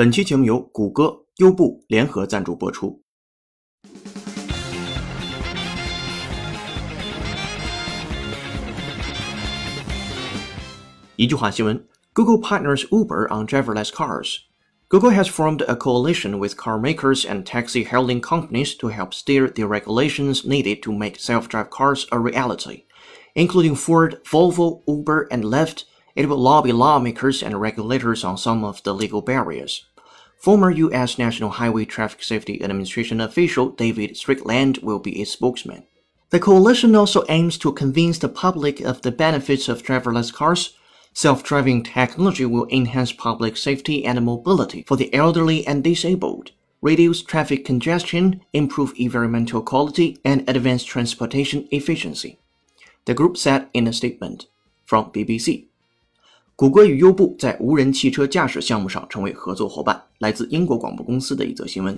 本期节目由谷歌、优步联合赞助播出。一句话新闻：Google partners Uber on driverless cars. Google has formed a coalition with car makers and taxi hailing companies to help steer the regulations needed to make self-drive cars a reality. Including Ford, Volvo, Uber, and Lyft, it will lobby lawmakers and regulators on some of the legal barriers. Former U.S. National Highway Traffic Safety Administration official David Strickland will be its spokesman. The coalition also aims to convince the public of the benefits of driverless cars. Self driving technology will enhance public safety and mobility for the elderly and disabled, reduce traffic congestion, improve environmental quality, and advance transportation efficiency. The group said in a statement from BBC. 谷歌与优步在无人汽车驾驶项目上成为合作伙伴。来自英国广播公司的一则新闻。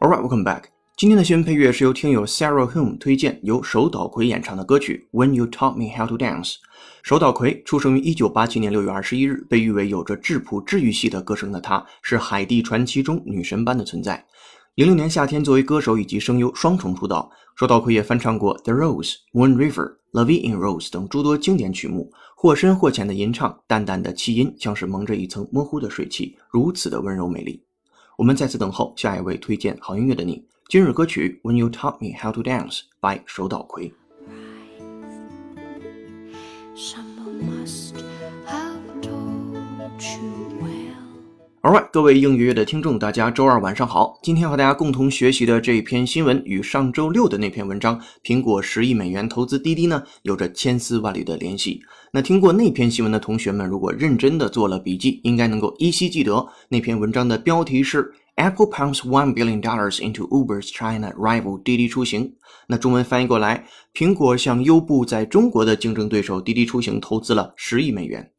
All right, welcome back. 今天的新闻配乐是由听友 Sarah Home 推荐，由手岛葵演唱的歌曲《When You Taught Me How to Dance》。手岛葵出生于1987年6月21日，被誉为有着质朴治愈系的歌声的她，是海蒂传奇中女神般的存在。零六年夏天，作为歌手以及声优双重出道，手岛葵也翻唱过《The Rose》《Moon River》《Love in Rose》等诸多经典曲目，或深或浅的吟唱，淡淡的气音，像是蒙着一层模糊的水汽，如此的温柔美丽。我们再次等候下一位推荐好音乐的你。今日歌曲《When You Taught Me How to Dance》by 手岛葵。Alright，各位应约的听众，大家周二晚上好。今天和大家共同学习的这一篇新闻，与上周六的那篇文章“苹果十亿美元投资滴滴”呢，有着千丝万缕的联系。那听过那篇新闻的同学们，如果认真的做了笔记，应该能够依稀记得那篇文章的标题是 “Apple pumps one billion dollars into Uber's China rival 滴滴出行”。那中文翻译过来，苹果向优步在中国的竞争对手滴滴出行投资了十亿美元。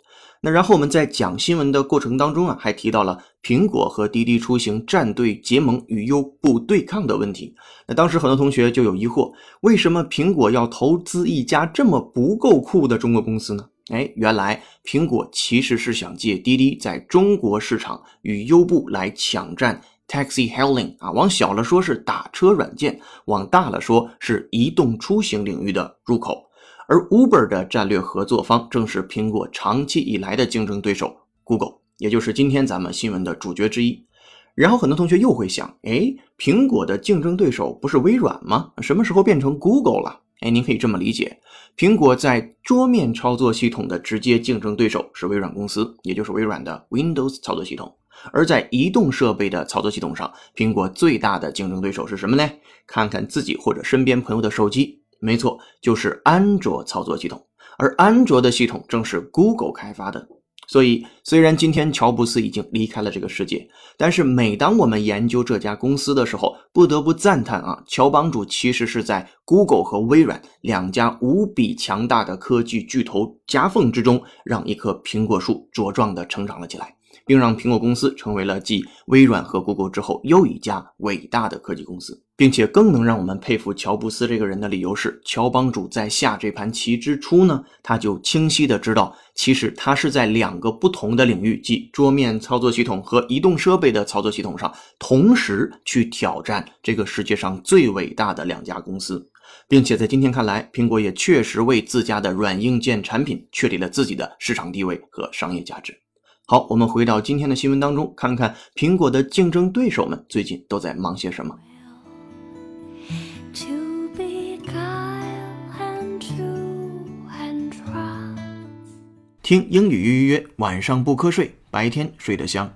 那然后我们在讲新闻的过程当中啊，还提到了苹果和滴滴出行战队结盟与优步对抗的问题。那当时很多同学就有疑惑，为什么苹果要投资一家这么不够酷的中国公司呢？哎，原来苹果其实是想借滴滴在中国市场与优步来抢占 taxi hailing 啊，往小了说是打车软件，往大了说是移动出行领域的入口。而 Uber 的战略合作方正是苹果长期以来的竞争对手 Google，也就是今天咱们新闻的主角之一。然后很多同学又会想，哎，苹果的竞争对手不是微软吗？什么时候变成 Google 了？哎，您可以这么理解，苹果在桌面操作系统的直接竞争对手是微软公司，也就是微软的 Windows 操作系统。而在移动设备的操作系统上，苹果最大的竞争对手是什么呢？看看自己或者身边朋友的手机。没错，就是安卓操作系统，而安卓的系统正是 Google 开发的。所以，虽然今天乔布斯已经离开了这个世界，但是每当我们研究这家公司的时候，不得不赞叹啊，乔帮主其实是在 Google 和微软两家无比强大的科技巨头夹缝之中，让一棵苹果树茁壮的成长了起来。并让苹果公司成为了继微软和 Google 之后又一家伟大的科技公司，并且更能让我们佩服乔布斯这个人的理由是，乔帮主在下这盘棋之初呢，他就清晰的知道，其实他是在两个不同的领域，即桌面操作系统和移动设备的操作系统上，同时去挑战这个世界上最伟大的两家公司。并且在今天看来，苹果也确实为自家的软硬件产品确立了自己的市场地位和商业价值。好，我们回到今天的新闻当中，看看苹果的竞争对手们最近都在忙些什么。to beguile and to entrap. 听英语预约，晚上不瞌睡，白天睡得香。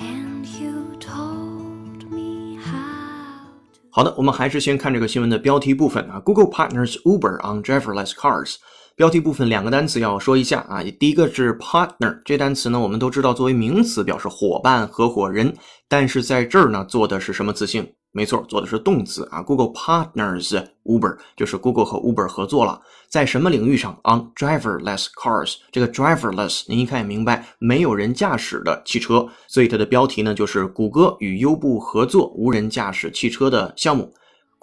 And you told me how 好的，我们还是先看这个新闻的标题部分啊。Google partners Uber on driverless cars。标题部分两个单词要说一下啊。第一个是 partner，这单词呢我们都知道作为名词表示伙伴、合伙人，但是在这儿呢做的是什么词性？没错，做的是动词啊。Google partners Uber 就是 Google 和 Uber 合作了，在什么领域上？On driverless cars。这个 driverless 您一看也明白，没有人驾驶的汽车，所以它的标题呢就是谷歌与优步合作无人驾驶汽车的项目。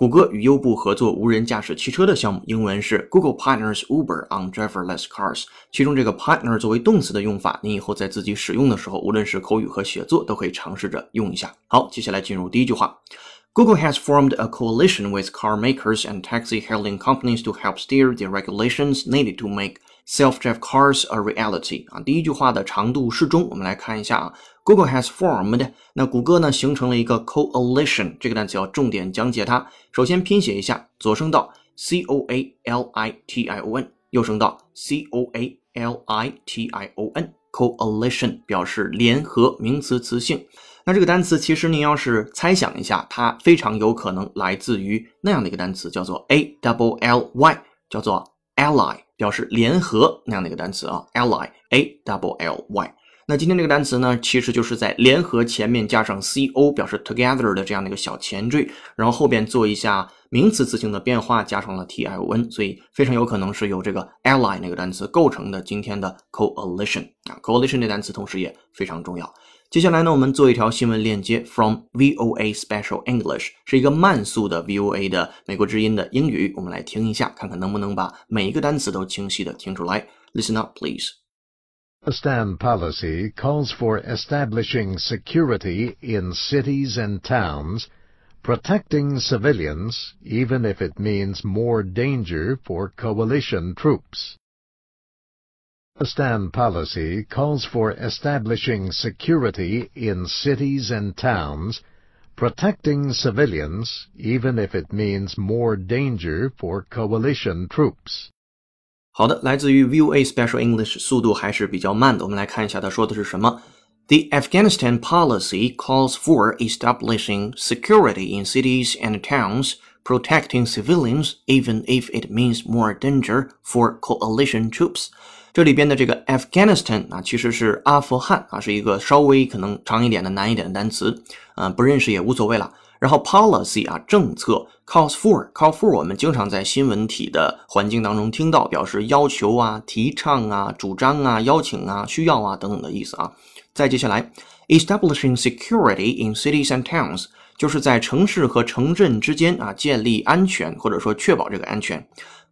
谷歌与优步合作无人驾驶汽车的项目，英文是 Google partners Uber on driverless cars。其中这个 partner 作为动词的用法，您以后在自己使用的时候，无论是口语和写作，都可以尝试着用一下。好，接下来进入第一句话。Google has formed a coalition with car makers and taxi-hailing companies to help steer the regulations needed to make self-drive cars a reality. 啊，第一句话的长度适中，我们来看一下啊。Google has formed，那谷歌呢形成了一个 coalition，这个单词要重点讲解它。首先拼写一下，左声道 c o a l i t i o n，右声道 c o a l i t i o n。coalition 表示联合，名词词性。那这个单词其实您要是猜想一下，它非常有可能来自于那样的一个单词，叫做 a double l y，叫做 ally，表示联合那样的一个单词啊，ally a double l y。那今天这个单词呢，其实就是在联合前面加上 co，表示 together 的这样的一个小前缀，然后后边做一下名词词性的变化，加上了 tion，所以非常有可能是由这个 ally 那个单词构成的今天的 coalition 啊，coalition 这单词同时也非常重要。接下来呢，我们做一条新闻链接，from VOA Special English，是一个慢速的 VOA 的美国之音的英语，我们来听一下，看看能不能把每一个单词都清晰的听出来。Listen up, please. Pakistan policy calls for establishing security in cities and towns, protecting civilians, even if it means more danger for coalition troops. Pakistan policy calls for establishing security in cities and towns, protecting civilians, even if it means more danger for coalition troops. 好的，来自于 VOA Special English，速度还是比较慢的。我们来看一下他说的是什么。The Afghanistan policy calls for establishing security in cities and towns, protecting civilians, even if it means more danger for coalition troops. 这里边的这个 Afghanistan 啊，其实是阿富汗啊，是一个稍微可能长一点的、难一点的单词，嗯、不认识也无所谓了。然后 policy 啊，政策 calls for call for 我们经常在新闻体的环境当中听到，表示要求啊、提倡啊、主张啊、邀请啊、需要啊等等的意思啊。再接下来，establishing security in cities and towns 就是在城市和城镇之间啊建立安全或者说确保这个安全。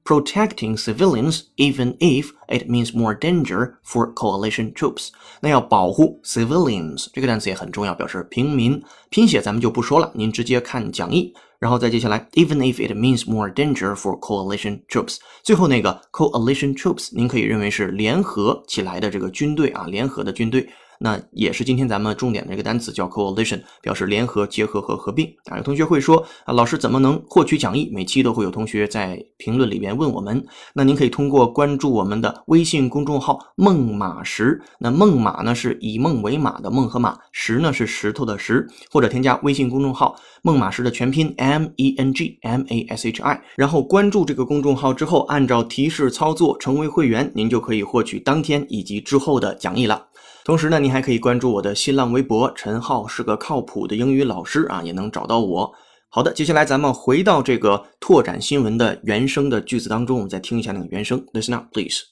protecting civilians even if it means more danger for coalition troops。那要保护 civilians 这个单词也很重要，表示平民。拼写咱们就不说了，您直接看讲义。然后再接下来，even if it means more danger for coalition troops，最后那个 coalition troops，您可以认为是联合起来的这个军队啊，联合的军队。 那也是今天咱们重点的一个单词，叫 coalition，表示联合、结合和合并啊。有同学会说啊，老师怎么能获取讲义？每期都会有同学在评论里边问我们。那您可以通过关注我们的微信公众号“梦马石”，那梦马呢是以梦为马的梦和马，石呢是石头的石，或者添加微信公众号“梦马石”的全拼 M E N G M A S H I，然后关注这个公众号之后，按照提示操作成为会员，您就可以获取当天以及之后的讲义了。同时呢，您还可以关注我的新浪微博，陈浩是个靠谱的英语老师啊，也能找到我。好的，接下来咱们回到这个拓展新闻的原声的句子当中，我们再听一下那个原声。Listen up, please.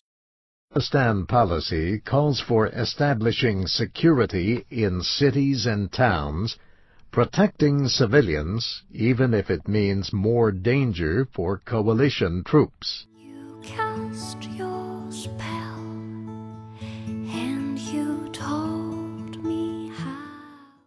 Pakistan policy calls for establishing security in cities and towns, protecting civilians, even if it means more danger for coalition troops. You cast your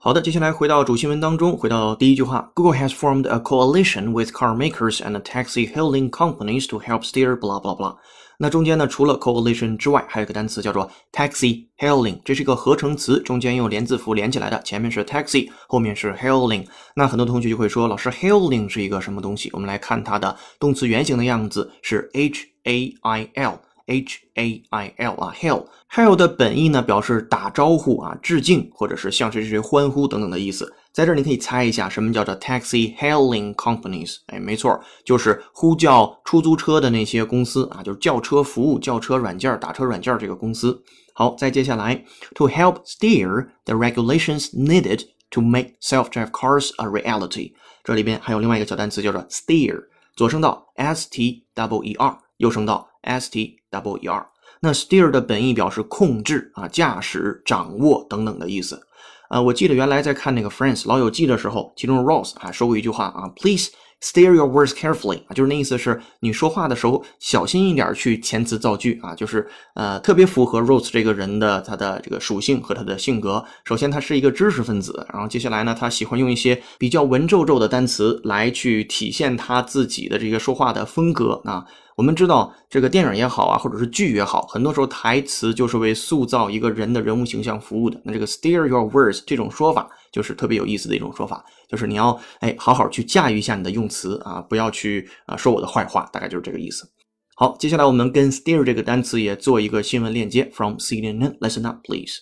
好的，接下来回到主新闻当中，回到第一句话，Google has formed a coalition with car makers and taxi hailing companies to help steer blah blah blah。那中间呢，除了 coalition 之外，还有一个单词叫做 taxi hailing，这是一个合成词，中间用连字符连起来的，前面是 taxi，后面是 hailing。那很多同学就会说，老师 hailing 是一个什么东西？我们来看它的动词原形的样子是 h a i l。H A I L 啊，hail hail 的本意呢，表示打招呼啊、致敬，或者是向谁谁谁欢呼等等的意思。在这儿你可以猜一下，什么叫做 taxi hailing companies？哎，没错，就是呼叫出租车的那些公司啊，就是叫车服务、叫车软件、打车软件这个公司。好，再接下来，to help steer the regulations needed to make self-drive cars a reality。这里边还有另外一个小单词叫做 steer，左声道 s t w e r，右声道 s t w e r。那 steer 的本意表示控制啊、驾驶、掌握等等的意思。呃，我记得原来在看那个 Friends 老友记的时候，其中 Ross 啊说过一句话啊，Please steer your words carefully 啊，就是那意思是你说话的时候小心一点去遣词造句啊，就是呃特别符合 Ross 这个人的他的这个属性和他的性格。首先他是一个知识分子，然后接下来呢，他喜欢用一些比较文绉绉的单词来去体现他自己的这个说话的风格啊。我们知道，这个电影也好啊，或者是剧也好，很多时候台词就是为塑造一个人的人物形象服务的。那这个 steer your words 这种说法，就是特别有意思的一种说法，就是你要哎好好去驾驭一下你的用词啊，不要去啊说我的坏话，大概就是这个意思。好，接下来我们跟 steer 这个单词也做一个新闻链接，from CNN listen up please。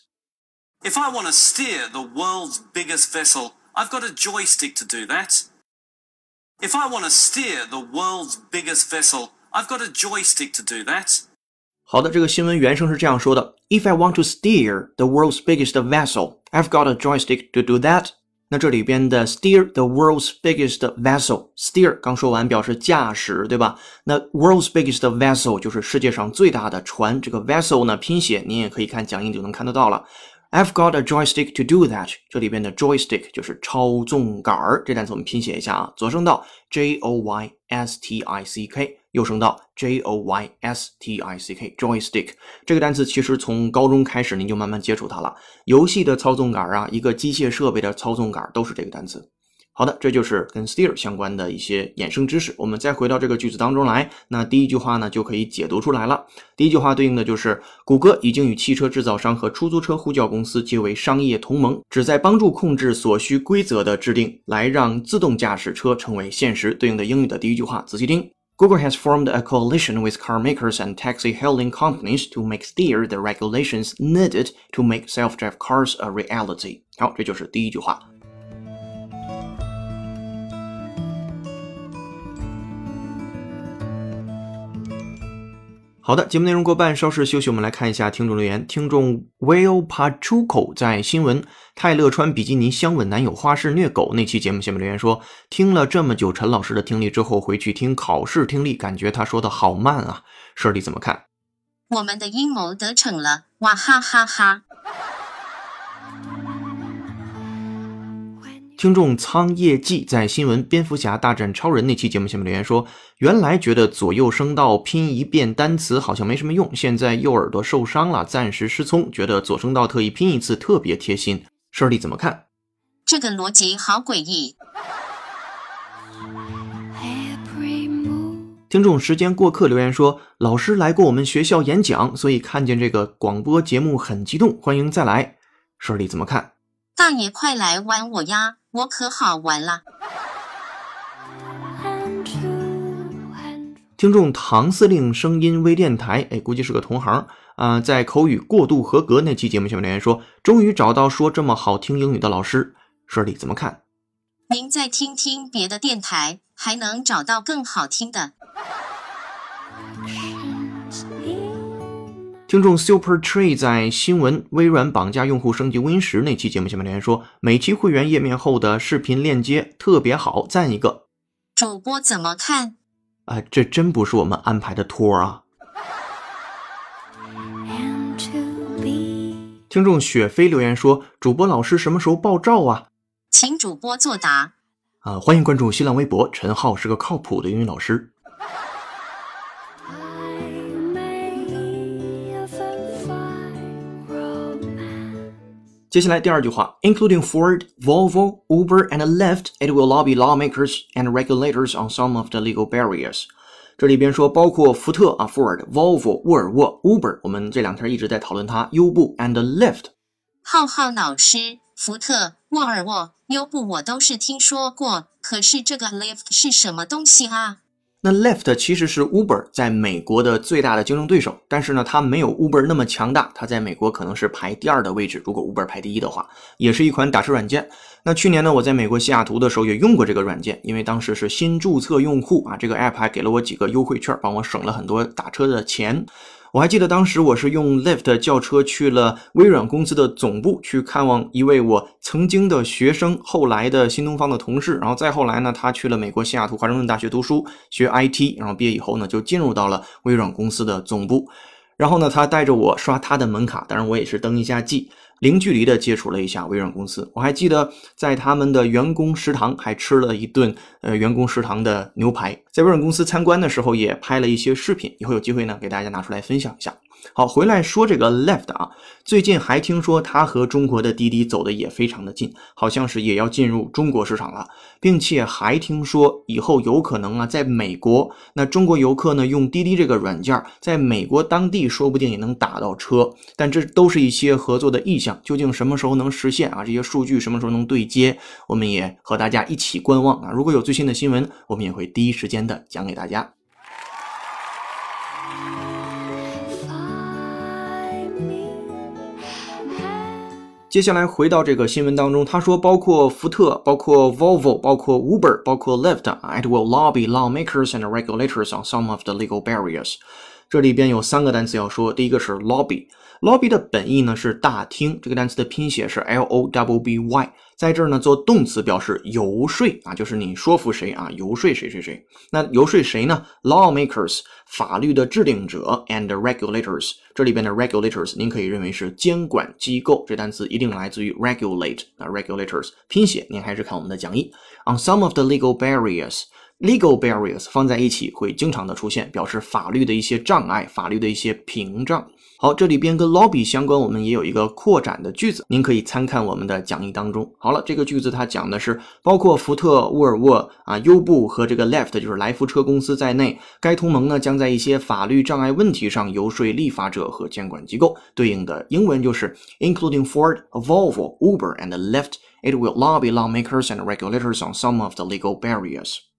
If I want to steer the world's biggest vessel, I've got a joystick to do that. If I want to steer the world's biggest vessel, I've got a joystick to do that. 好的，这个新闻原声是这样说的：If I want to steer the world's biggest vessel, I've got a joystick to do that. 那这里边的 steer the world's biggest vessel，steer 刚说完表示驾驶，对吧？那 world's biggest vessel 就是世界上最大的船。这个 vessel 呢，拼写您也可以看讲义就能看得到了。I've got a joystick to do that。这里边的 joystick 就是操纵杆儿，这单词我们拼写一下啊，左声道 J O Y S T I C K， 右声道 J O Y S T I C K，joystick 这个单词其实从高中开始您就慢慢接触它了。游戏的操纵杆啊，一个机械设备的操纵杆都是这个单词。好的，这就是跟 steer 相关的一些衍生知识。我们再回到这个句子当中来，那第一句话呢就可以解读出来了。第一句话对应的就是谷歌已经与汽车制造商和出租车呼叫公司结为商业同盟，旨在帮助控制所需规则的制定，来让自动驾驶车成为现实。对应的英语的第一句话，仔细听。Google has formed a coalition with car makers and taxi hailing companies to make steer the regulations needed to make self-drive cars a reality。好，这就是第一句话。 好的，节目内容过半，稍事休息，我们来看一下听众留言。听众 Will Pachuco 在新闻泰勒穿比基尼香吻男友花式虐狗那期节目下面留言说，听了这么久陈老师的听力之后，回去听考试听力，感觉他说的好慢啊。舍利怎么看？我们的阴谋得逞了，哇哈哈哈！听众苍叶记在新闻《蝙蝠侠大战超人》那期节目下面留言说，原来觉得左右声道拼一遍单词好像没什么用，现在右耳朵受伤了，暂时失聪，觉得左声道特意拼一次特别贴心。舍利怎么看？这个逻辑好诡异。听众时间过客留言说，老师来过我们学校演讲，所以看见这个广播节目很激动，欢迎再来。舍利怎么看？大爷快来玩我呀，我可好玩啦！and two and 听众唐司令声音微电台，哎，估计是个同行啊、在口语过度合格那期节目下面留言说，终于找到说这么好听英语的老师。说你怎么看？您再听听别的电台，还能找到更好听的。听众 Super Tree 在新闻微软绑架用户升级 Win 十那期节目下面留言说，每期会员页面后的视频链接特别好，赞一个。主播怎么看？啊、这真不是我们安排的托儿啊听众雪飞留言说，主播老师什么时候爆照啊？请主播作答。啊、欢迎关注新浪微博，陈浩是个靠谱的英语老师。接下来第二句话，including Ford, Volvo, Uber, and Lyft, it will lobby lawmakers and regulators on some of the legal barriers。 这里边说包括福特啊、Ford、Volvo、沃尔沃、Uber，我们这两天一直在讨论它，优步 and Lyft。浩浩老师，福特、沃尔沃、优步我都是听说过，可是这个 Lyft 是什么东西啊？ 那 l e f t 其实是 Uber 在美国的最大的竞争对手，但是呢，它没有 Uber 那么强大，它在美国可能是排第二的位置。如果 Uber 排第一的话，也是一款打车软件。那去年呢，我在美国西雅图的时候也用过这个软件，因为当时是新注册用户啊，这个 app 还给了我几个优惠券，帮我省了很多打车的钱。我还记得当时我是用 Lyft 轿车去了微软公司的总部去看望一位我曾经的学生，后来的新东方的同事，然后再后来呢，他去了美国西雅图华盛顿大学读书学 IT，然后毕业以后呢，就进入到了微软公司的总部。然后呢，他带着我刷他的门卡，当然我也是登一下记，零距离的接触了一下微软公司。我还记得在他们的员工食堂还吃了一顿呃员工食堂的牛排。在微软公司参观的时候也拍了一些视频，以后有机会呢给大家拿出来分享一下。好，回来说这个 Lyft 啊，最近还听说它和中国的滴滴走的也非常的近，好像是也要进入中国市场了，并且还听说以后有可能啊，在美国，那中国游客呢用滴滴这个软件，在美国当地说不定也能打到车，但这都是一些合作的意向，究竟什么时候能实现啊？这些数据什么时候能对接？我们也和大家一起观望啊！如果有最新的新闻，我们也会第一时间的讲给大家。接下来回到这个新闻当中，他说，包括福特、包括 Volvo、包括 Uber、包括 Lyft，it will lobby lawmakers and regulators on some of the legal barriers。这里边有三个单词要说，第一个是 lobby。lobby 的本意呢是大厅，这个单词的拼写是 l o w b y，在这儿呢做动词表示游说啊，就是你说服谁啊，游说谁谁谁。那游说谁呢？lawmakers 法律的制定者 and regulators，这里边的 regulators 您可以认为是监管机构，这单词一定来自于 regulate 啊 regulators，拼写您还是看我们的讲义。On some of the legal barriers。Legal barriers 放在一起会经常的出现，表示法律的一些障碍、法律的一些屏障。好，这里边跟 lobby 相关，我们也有一个扩展的句子，您可以参看我们的讲义当中。好了，这个句子它讲的是包括福特、沃尔沃啊、优步和这个 Left 就是来福车公司在内，该同盟呢将在一些法律障碍问题上游说立法者和监管机构。对应的英文就是 including Ford, Volvo, Uber and Lyft. It will lobby lawmakers and regulators on some of the legal barriers.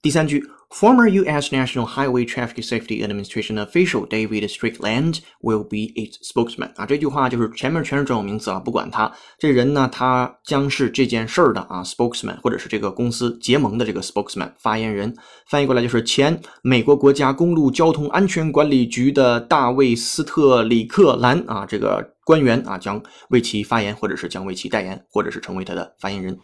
第三句，Former U.S. National Highway Traffic Safety Administration official David Strickland will be its spokesman。啊，这句话就是前面全是专有名词啊，不管他这人呢，他将是这件事儿的啊 spokesman，或者是这个公司结盟的这个 spokesman 发言人。翻译过来就是前美国国家公路交通安全管理局的大卫斯特里克兰啊，这个官员啊将为其发言，或者是将为其代言，或者是成为他的发言人。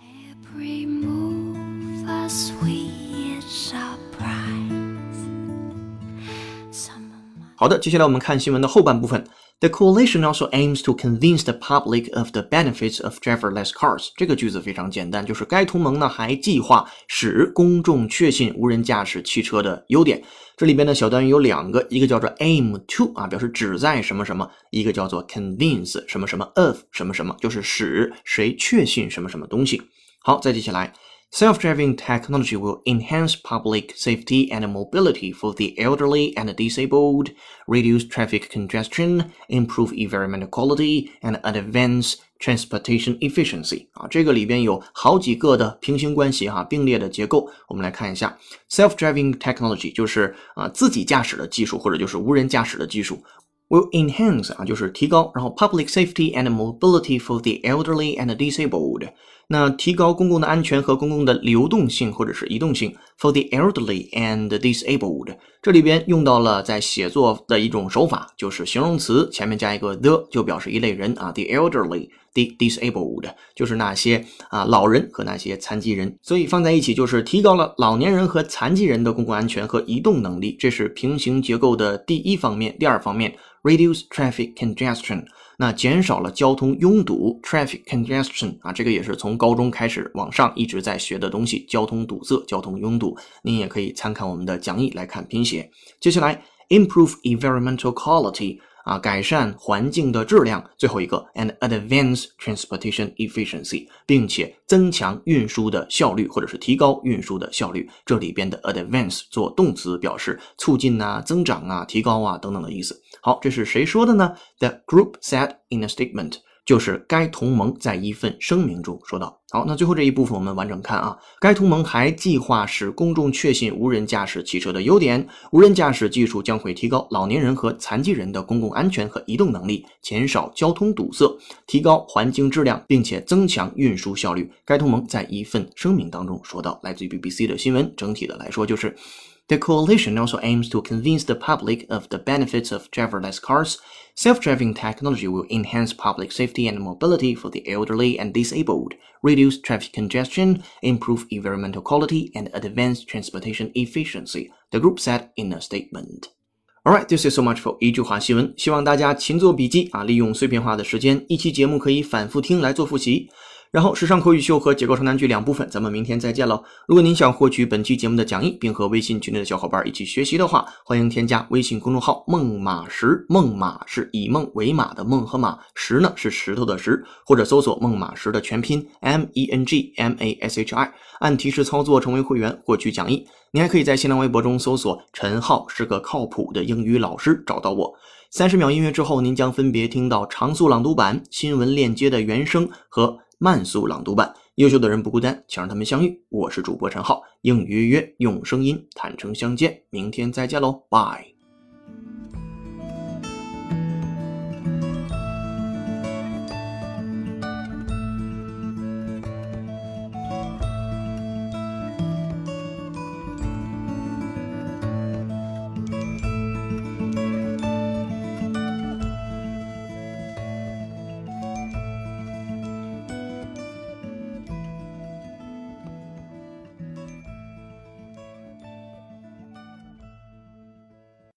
好的，接下来我们看新闻的后半部分。The coalition also aims to convince the public of the benefits of driverless cars。这个句子非常简单，就是该同盟呢还计划使公众确信无人驾驶汽车的优点。这里边的小单语有两个，一个叫做 aim to 啊，表示旨在什么什么；一个叫做 convince 什么什么 of 什么什么，就是使谁确信什么什么东西。好，再接下来。Self-driving technology will enhance public safety and mobility for the elderly and disabled, reduce traffic congestion, improve environmental quality, and advance transportation efficiency. 啊，这个里边有好几个的平行关系哈、并列的结构。我们来看一下，self-driving technology 就是啊自己驾驶的技术，或者就是无人驾驶的技术。will enhance 啊，就是提高，然后 public safety and mobility for the elderly and disabled， 那提高公共的安全和公共的流动性或者是移动性 for the elderly and disabled，这里边用到了在写作的一种手法，就是形容词前面加一个 the 就表示一类人啊，the elderly。the disabled 就是那些啊老人和那些残疾人，所以放在一起就是提高了老年人和残疾人的公共安全和移动能力，这是平行结构的第一方面。第二方面，reduce traffic congestion，那减少了交通拥堵，traffic congestion 啊，这个也是从高中开始往上一直在学的东西，交通堵塞、交通拥堵，您也可以参考我们的讲义来看拼写。接下来，improve environmental quality。啊，改善环境的质量。最后一个，and advance transportation efficiency，并且增强运输的效率，或者是提高运输的效率。这里边的 advance 做动词，表示促进啊、增长啊、提高啊等等的意思。好，这是谁说的呢？The group said in a statement。就是该同盟在一份声明中说道。好，那最后这一部分我们完整看啊。该同盟还计划使公众确信无人驾驶汽车的优点，无人驾驶技术将会提高老年人和残疾人的公共安全和移动能力，减少交通堵塞，提高环境质量，并且增强运输效率。该同盟在一份声明当中说到，来自于 BBC 的新闻，整体的来说就是。The coalition also aims to convince the public of the benefits of driverless cars. Self driving technology will enhance public safety and mobility for the elderly and disabled, reduce traffic congestion, improve environmental quality, and advance transportation efficiency, the group said in a statement. Alright, this is so much for 一句话新闻。希望大家勤做笔记啊，利用碎片化的时间，一期节目可以反复听来做复习。 然后，时尚口语秀和结构长难句两部分，咱们明天再见喽。如果您想获取本期节目的讲义，并和微信群内的小伙伴一起学习的话，欢迎添加微信公众号“梦马石”。梦马是以梦为马的梦和马，石呢是石头的石，或者搜索“梦马石”的全拼 M E N G M A S H I，按提示操作成为会员，获取讲义。你还可以在新浪微博中搜索“陈浩是个靠谱的英语老师”，找到我。三十秒音乐之后，您将分别听到长速朗读版、新闻链接的原声和。慢速朗读版，优秀的人不孤单，请让他们相遇。我是主播陈浩，应约约用声音坦诚相见，明天再见喽，拜。